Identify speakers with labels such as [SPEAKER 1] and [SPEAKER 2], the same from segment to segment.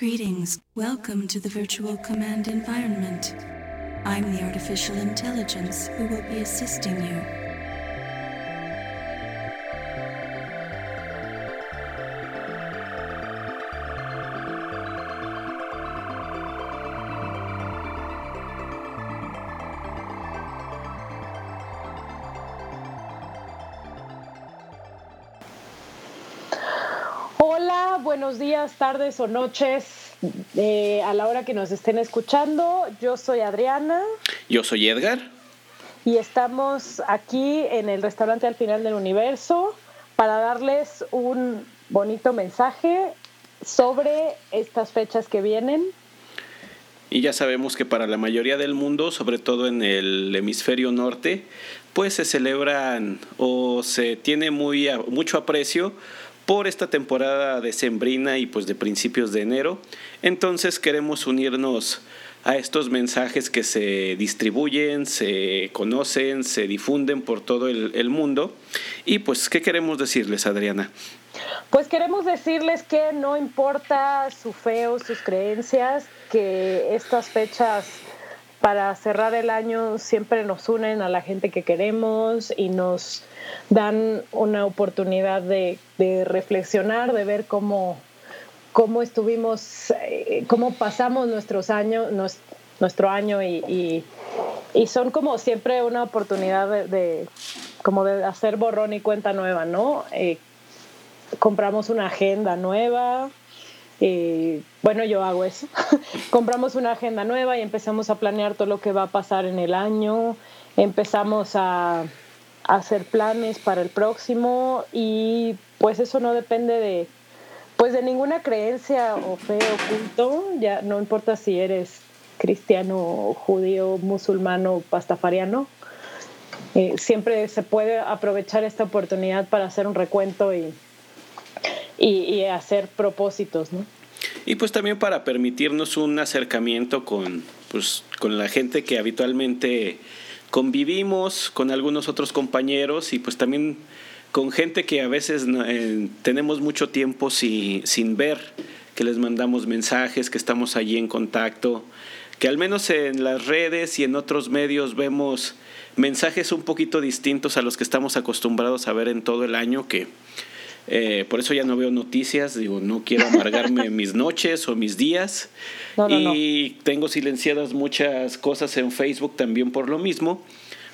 [SPEAKER 1] Greetings. Welcome to the virtual command environment. I'm the artificial intelligence who will be assisting you.
[SPEAKER 2] Buenos días, tardes o noches eh, a la hora que nos estén escuchando. Yo soy Adriana
[SPEAKER 3] Yo soy Edgar.
[SPEAKER 2] y estamos aquí en el restaurante al final del universo para darles un bonito mensaje sobre estas fechas que vienen.
[SPEAKER 3] Y ya sabemos que para la mayoría del mundo, sobre todo en el hemisferio norte, pues se celebran o se tiene muy mucho aprecio por esta temporada decembrina y pues de principios de enero. Entonces queremos unirnos a estos mensajes que se distribuyen, se conocen, se difunden por todo el, el mundo. Y pues, ¿qué queremos decirles, Adriana?
[SPEAKER 2] Pues queremos decirles que no importa su fe o sus creencias, que estas fechas para cerrar el año siempre nos unen a la gente que queremos y nos dan una oportunidad de, reflexionar, de ver cómo, cómo estuvimos, eh, cómo pasamos nuestros años, nuestro año y, son como siempre una oportunidad de, de- como de hacer borrón y cuenta nueva, ¿no? Eh, compramos una agenda nueva. Bueno, yo hago eso. compramos una agenda nueva y empezamos a planear todo lo que va a pasar en el año. Empezamos a, a hacer planes para el próximo y pues eso no depende de pues de ninguna creencia o fe o culto, ya no importa si eres cristiano, judío, musulmano, pastafariano, eh, siempre se puede aprovechar esta oportunidad para hacer un recuento y, y, hacer propósitos, ¿no?
[SPEAKER 3] Y pues también para permitirnos un acercamiento con, pues, con la gente que habitualmente convivimos, con algunos otros compañeros y pues también con gente que a veces eh, tenemos mucho tiempo si- sin ver, que les mandamos mensajes, que estamos allí en contacto, que al menos en las redes y en otros medios vemos mensajes un poquito distintos a los que estamos acostumbrados a ver en todo el año, que eh, por eso ya no veo noticias, digo, no quiero amargarme mis noches o mis días.
[SPEAKER 2] No, no, no.
[SPEAKER 3] y tengo silenciadas muchas cosas en Facebook también por lo mismo.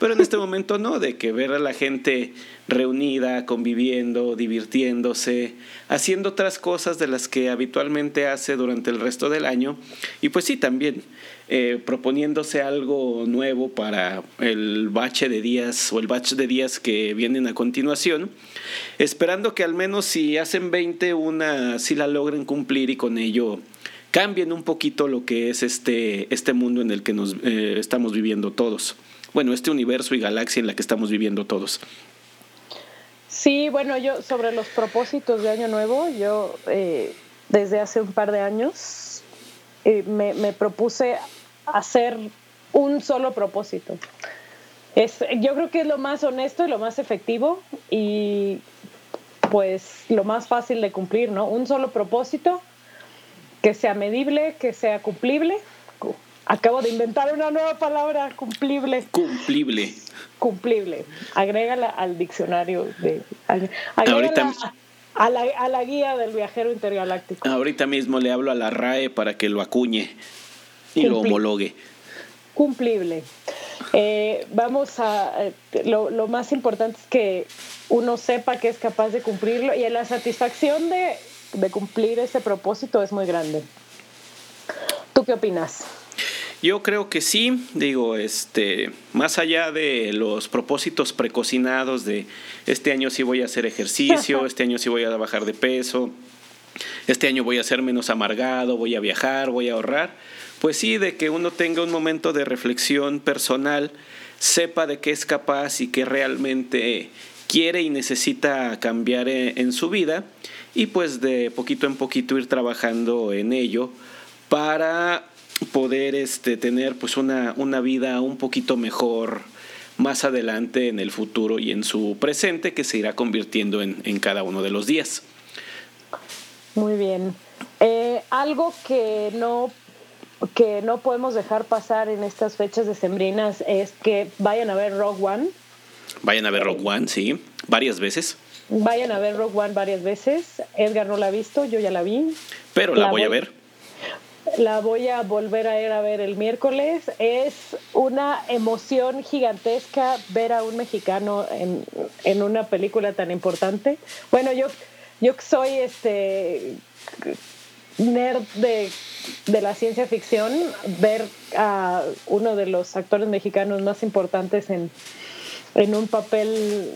[SPEAKER 3] Pero en este momento no, de que ver a la gente reunida, conviviendo, divirtiéndose, haciendo otras cosas de las que habitualmente hace durante el resto del año. Y pues sí, también eh, proponiéndose algo nuevo para el bache de días o el batch de días que vienen a continuación, esperando que al menos si hacen 20, una sí la logren cumplir y con ello cambien un poquito lo que es este, este mundo en el que nos eh, estamos viviendo todos. Bueno, este universo y galaxia en la que estamos viviendo todos.
[SPEAKER 2] Sí, bueno, yo sobre los propósitos de Año Nuevo, yo eh, desde hace un par de años me propuse hacer un solo propósito. Es, yo creo que es lo más honesto y lo más efectivo y pues lo más fácil de cumplir, ¿no? Un solo propósito que sea medible, que sea cumplible. Acabo de inventar una nueva palabra, cumplible
[SPEAKER 3] Cumplible.
[SPEAKER 2] cumplible. Agrégala al diccionario de agrégala a la, a la guía del viajero intergaláctico.
[SPEAKER 3] Ahorita mismo le hablo a la RAE para que lo acuñe y lo homologue.
[SPEAKER 2] Cumplible. Eh, vamos a eh, lo, lo más importante es que uno sepa que es capaz de cumplirlo y la satisfacción de, de cumplir ese propósito es muy grande. ¿Tú qué opinas?
[SPEAKER 3] Yo creo que sí, digo, este, más allá de los propósitos precocinados de este año sí voy a hacer ejercicio, este año sí voy a bajar de peso, este año voy a ser menos amargado, voy a viajar, voy a ahorrar, pues sí, de que uno tenga un momento de reflexión personal, sepa de qué es capaz y qué realmente quiere y necesita cambiar en, en su vida y pues de poquito en poquito ir trabajando en ello para poder este, tener pues una, una vida un poquito mejor más adelante en el futuro y en su presente que se irá convirtiendo en, en cada uno de los días.
[SPEAKER 2] Muy bien. Eh, algo que no que no podemos dejar pasar en estas fechas decembrinas es que vayan a ver Rogue One.
[SPEAKER 3] Vayan a ver Rogue One, sí, varias veces.
[SPEAKER 2] Vayan a ver Rogue One varias veces. Edgar no la ha visto, yo ya la vi.
[SPEAKER 3] Pero la, voy, a ver.
[SPEAKER 2] La voy a volver a ir a ver el miércoles. Es una emoción gigantesca ver a un mexicano en, en una película tan importante. Bueno, yo, yo soy este nerd de, la ciencia ficción, ver a uno de los actores mexicanos más importantes en, en un papel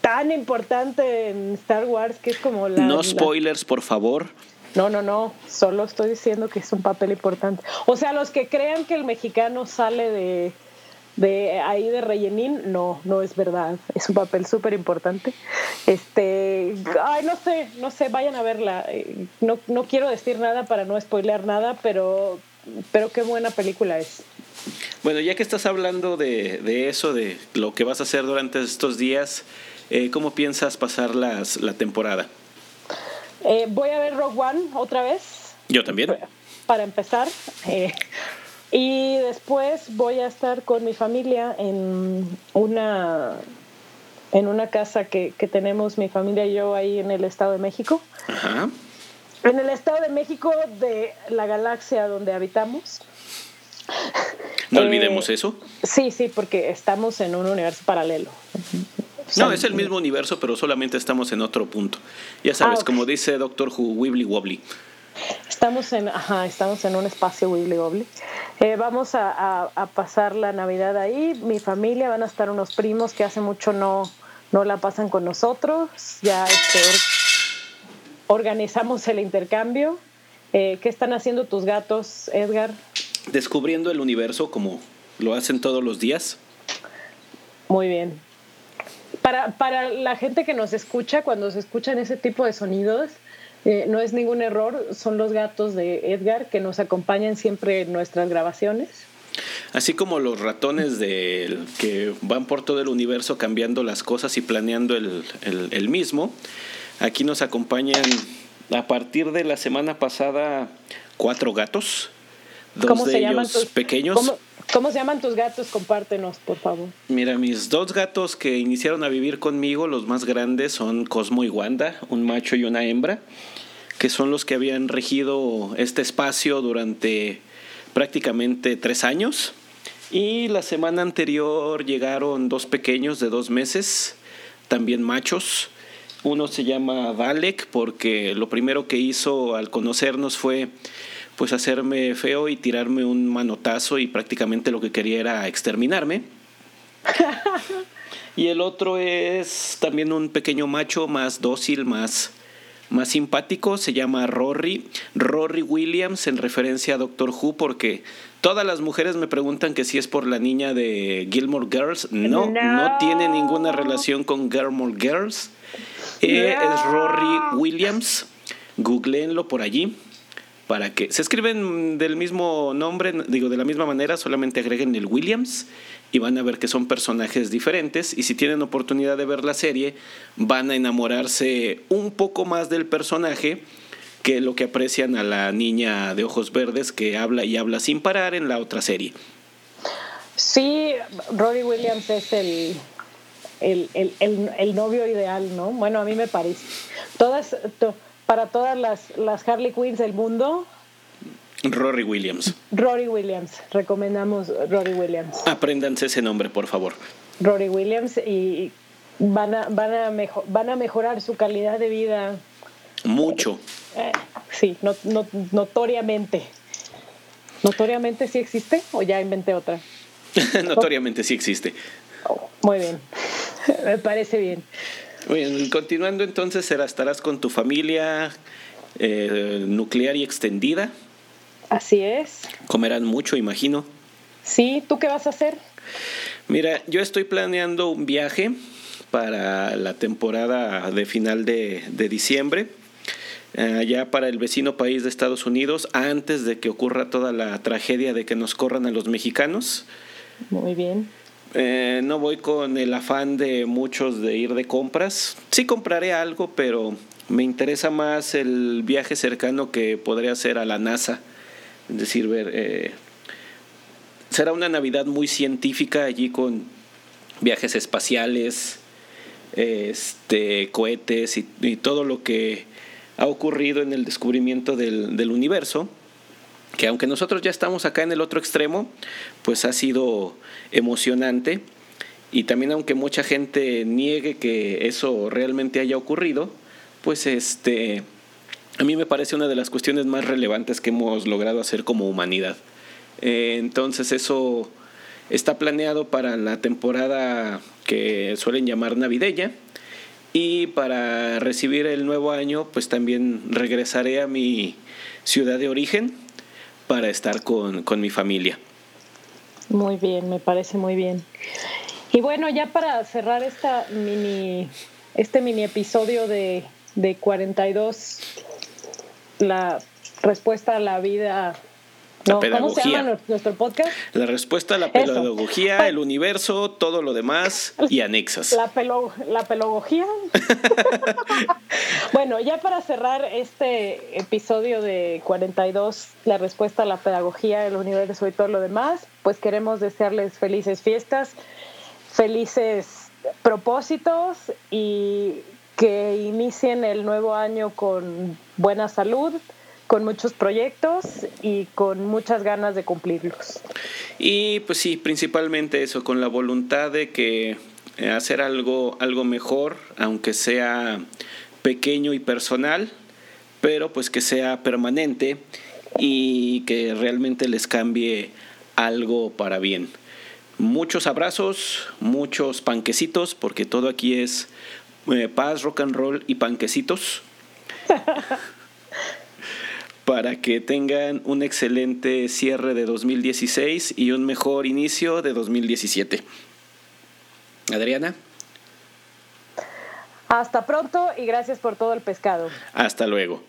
[SPEAKER 2] tan importante en Star Wars que es como la...
[SPEAKER 3] No spoilers, por favor.
[SPEAKER 2] No, no, no, solo estoy diciendo que es un papel importante. O sea, los que crean que el mexicano sale de, de ahí de rellenín, no, no es verdad. Es un papel súper importante. Este, ay, no sé, no sé, vayan a verla. Eh, no, no quiero decir nada para no spoilear nada, pero, pero qué buena película es.
[SPEAKER 3] Bueno, ya que estás hablando de, de eso, de lo que vas a hacer durante estos días, eh, ¿cómo piensas pasar las, la temporada?
[SPEAKER 2] Eh, voy a ver Rogue One otra vez.
[SPEAKER 3] Yo también.
[SPEAKER 2] Para empezar. Eh, y después voy a estar con mi familia en una, en una casa que, tenemos mi familia y yo ahí en el Estado de México. Ajá. En el Estado de México de la galaxia donde habitamos.
[SPEAKER 3] No olvidemos eh, eso.
[SPEAKER 2] Sí, sí, porque estamos en un universo paralelo.
[SPEAKER 3] No, es el mismo universo, pero solamente estamos en otro punto. Ya sabes, ah, como dice Doctor Who, Wibbly Wobbly.
[SPEAKER 2] Estamos en, ajá, estamos en un espacio Wibbly Wobbly. Eh, vamos a, pasar la Navidad ahí. Mi familia, van a estar unos primos que hace mucho no, no la pasan con nosotros. Ya este, organizamos el intercambio. Eh, ¿Qué están haciendo tus gatos, Edgar?
[SPEAKER 3] Descubriendo el universo como lo hacen todos los días.
[SPEAKER 2] Muy bien. Para, para la gente que nos escucha, cuando se escuchan ese tipo de sonidos, eh, no es ningún error, son los gatos de Edgar que nos acompañan siempre en nuestras grabaciones.
[SPEAKER 3] Así como los ratones de, que van por todo el universo cambiando las cosas y planeando el, mismo, aquí nos acompañan a partir de la semana pasada cuatro gatos, dos de ellos pequeños.
[SPEAKER 2] ¿cómo, se llaman tus gatos? Compártenos, por favor.
[SPEAKER 3] Mira, mis dos gatos que iniciaron a vivir conmigo, los más grandes, son Cosmo y Wanda, un macho y una hembra que son los que habían regido este espacio durante prácticamente tres años. Y la semana anterior llegaron dos pequeños de dos meses, también machos. Uno se llama Valek porque lo primero que hizo al conocernos fue pues hacerme feo y tirarme un manotazo y prácticamente lo que quería era exterminarme. y el otro es también un pequeño macho más dócil, más más simpático se llama Rory, Rory Williams en referencia a Doctor Who porque todas las mujeres me preguntan que si es por la niña de Gilmore Girls. No, no, tiene ninguna relación con Gilmore Girls. Eh, es Rory Williams. Googleenlo por allí para que se escriben del mismo nombre, digo de la misma manera, solamente agreguen el Williams y van a ver que son personajes diferentes y si tienen oportunidad de ver la serie van a enamorarse un poco más del personaje que lo que aprecian a la niña de ojos verdes que habla y habla sin parar en la otra serie.
[SPEAKER 2] Sí, Rory Williams es el, el, novio ideal, ¿no? Bueno, a mí me parece. Todas, para todas las, las Harley Quinns del mundo,
[SPEAKER 3] Rory Williams.
[SPEAKER 2] Rory Williams, recomendamos Rory Williams.
[SPEAKER 3] Apréndanse ese nombre, por favor.
[SPEAKER 2] Rory Williams y van a, van a, van a mejorar su calidad de vida.
[SPEAKER 3] Mucho.
[SPEAKER 2] Eh, sí, notoriamente. ¿Notoriamente sí existe o ya inventé otra?
[SPEAKER 3] notoriamente sí existe.
[SPEAKER 2] Oh, muy bien, me parece bien.
[SPEAKER 3] Bien, continuando entonces, estarás con tu familia eh, nuclear y extendida.
[SPEAKER 2] Así es.
[SPEAKER 3] Comerán mucho, imagino.
[SPEAKER 2] Sí, ¿tú qué vas a hacer?
[SPEAKER 3] Mira, yo estoy planeando un viaje para la temporada de final de, diciembre, allá para el vecino país de Estados Unidos, antes de que ocurra toda la tragedia de que nos corran a los mexicanos.
[SPEAKER 2] Muy bien.
[SPEAKER 3] Eh, no voy con el afán de muchos de ir de compras. Sí compraré algo, pero me interesa más el viaje cercano que podría ser a la NASA. Es decir, ver, eh, será una Navidad muy científica allí con viajes espaciales, este, cohetes y, todo lo que ha ocurrido en el descubrimiento del, universo, que aunque nosotros ya estamos acá en el otro extremo, pues ha sido emocionante y también aunque mucha gente niegue que eso realmente haya ocurrido, pues este, a mí me parece una de las cuestiones más relevantes que hemos logrado hacer como humanidad. Eh, entonces eso está planeado para la temporada que suelen llamar navideña. Y para recibir el nuevo año, pues también regresaré a mi ciudad de origen para estar con, con mi familia.
[SPEAKER 2] Muy bien, me parece muy bien. Y bueno, ya para cerrar esta mini, este mini episodio de, de 42, la respuesta a la vida
[SPEAKER 3] la pedagogía.
[SPEAKER 2] ¿Cómo se llama nuestro podcast?
[SPEAKER 3] La respuesta a la pedagogía, el universo, todo lo demás y anexas.
[SPEAKER 2] La, la pedagogía. bueno, ya para cerrar este episodio de 42, la respuesta a la pedagogía, el universo y todo lo demás, pues queremos desearles felices fiestas, felices propósitos y que inicien el nuevo año con buena salud, con muchos proyectos y con muchas ganas de cumplirlos.
[SPEAKER 3] Y pues sí, principalmente eso, con la voluntad de que eh, hacer algo, algo mejor, aunque sea pequeño y personal, pero pues que sea permanente y que realmente les cambie algo para bien. Muchos abrazos, muchos panquecitos, porque todo aquí es eh, paz, rock and roll y panquecitos. para que tengan un excelente cierre de 2016 y un mejor inicio de 2017. Adriana.
[SPEAKER 2] Hasta pronto y gracias por todo el pescado.
[SPEAKER 3] Hasta luego.